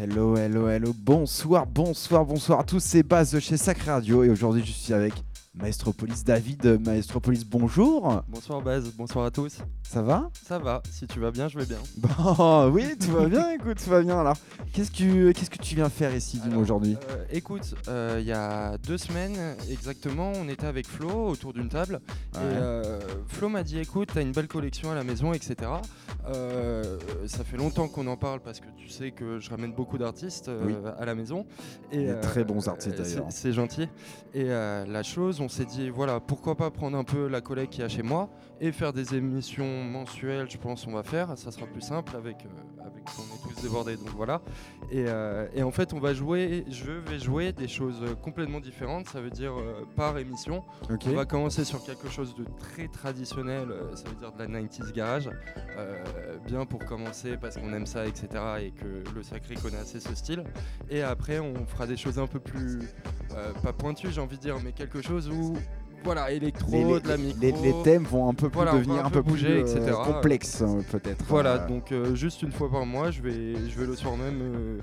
Hello, hello, hello. Bonsoir, bonsoir, bonsoir à tous. C'est Baz de chez Sacré Radio et aujourd'hui je suis avec Maestropolis David. Maestropolis, bonjour. Bonsoir Baz, bonsoir à tous. Ça va? Ça va, si tu vas bien, je vais bien. Bon, oui, tout va bien, écoute, tout va bien. Alors, qu'est-ce que, qu'est-ce que tu viens faire ici, dis-moi, aujourd'hui? Euh, écoute, euh, il y a deux semaines exactement, on était avec Flo autour d'une table Ouais. et euh, Flo m'a dit écoute, t'as une belle collection à la maison, etc. Euh, ça fait longtemps qu'on en parle parce que tu sais que je ramène beaucoup d'artistes euh, Oui. à la maison. Et, Des très bons artistes, euh, c'est- d'ailleurs. C'est gentil. Et euh, la chose, on s'est dit voilà, pourquoi pas prendre un peu la collègue qu'il y a chez moi et faire des émissions mensuelles, je pense on va faire, ça sera plus simple avec, euh, avec on est tous débordés, donc voilà. Et, euh, et en fait on va jouer, je vais jouer des choses euh, complètement différentes, ça veut dire euh, par émission. On va commencer sur quelque chose de très traditionnel, euh, ça veut dire de la 90s garage, euh, bien pour commencer parce qu'on aime ça, etc. et que le sacré connaît assez ce style. Et après on fera des choses un peu plus, euh, pas pointues j'ai envie de dire, mais quelque chose où, voilà, électro, Les, les- de la micro. les- les thèmes vont un peu plus Voilà, devenir un peu bouger, plus euh, etc. complexes, euh, peut-être. Voilà, Euh, donc juste une fois par mois, je vais, je vais le soir même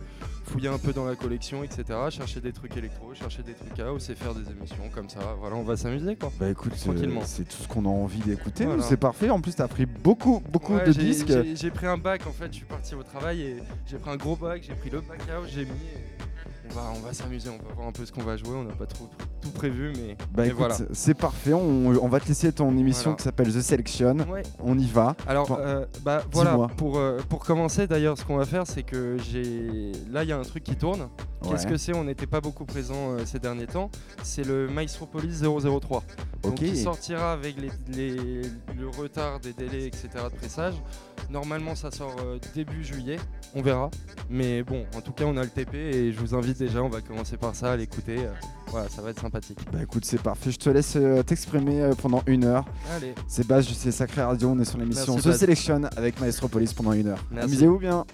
fouiller un peu dans la collection, etc. Chercher des trucs électro, chercher des trucs house et faire des émissions comme ça. Voilà, on va s'amuser quoi. Bah écoute, Tranquillement. c'est tout ce qu'on a envie d'écouter. Voilà. C'est parfait. En plus, t'as pris beaucoup, beaucoup Ouais, de disques. j'ai- J'ai pris un bac en fait, je suis parti au travail et j'ai pris un gros bac, j'ai pris le bac house, j'ai mis. et On va, on va s'amuser, on va voir un peu ce qu'on va jouer. On n'a pas trop tout prévu, mais, Bah mais écoute, voilà. c'est parfait. On, on va te laisser ton émission Voilà. qui s'appelle The Selection. Ouais. On y va. Alors, Bon, euh, bah voilà, pour, euh, pour commencer d'ailleurs, ce qu'on va faire, c'est que j'ai. Là, il y a un truc qui tourne. Qu'est-ce que c'est? On n'était pas beaucoup présent euh, ces derniers temps. C'est le Maestropolis 003. Donc, il sortira avec les, les- le retard des délais, etc. de pressage. Normalement, ça sort euh, début juillet. On verra. Mais bon, en tout cas, on a le TP et je vous invite déjà. On va commencer par ça, à l'écouter. euh, voilà, ça va être sympathique. Bah écoute, c'est parfait. Je te laisse euh, t'exprimer pendant une heure. Allez. C'est Baz, sais Sacré Radio. On est sur l'émission The Baz. Selection avec Maestropolis pendant une heure. Amusez-vous bien.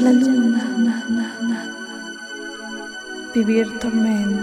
La luna, vivir tormento.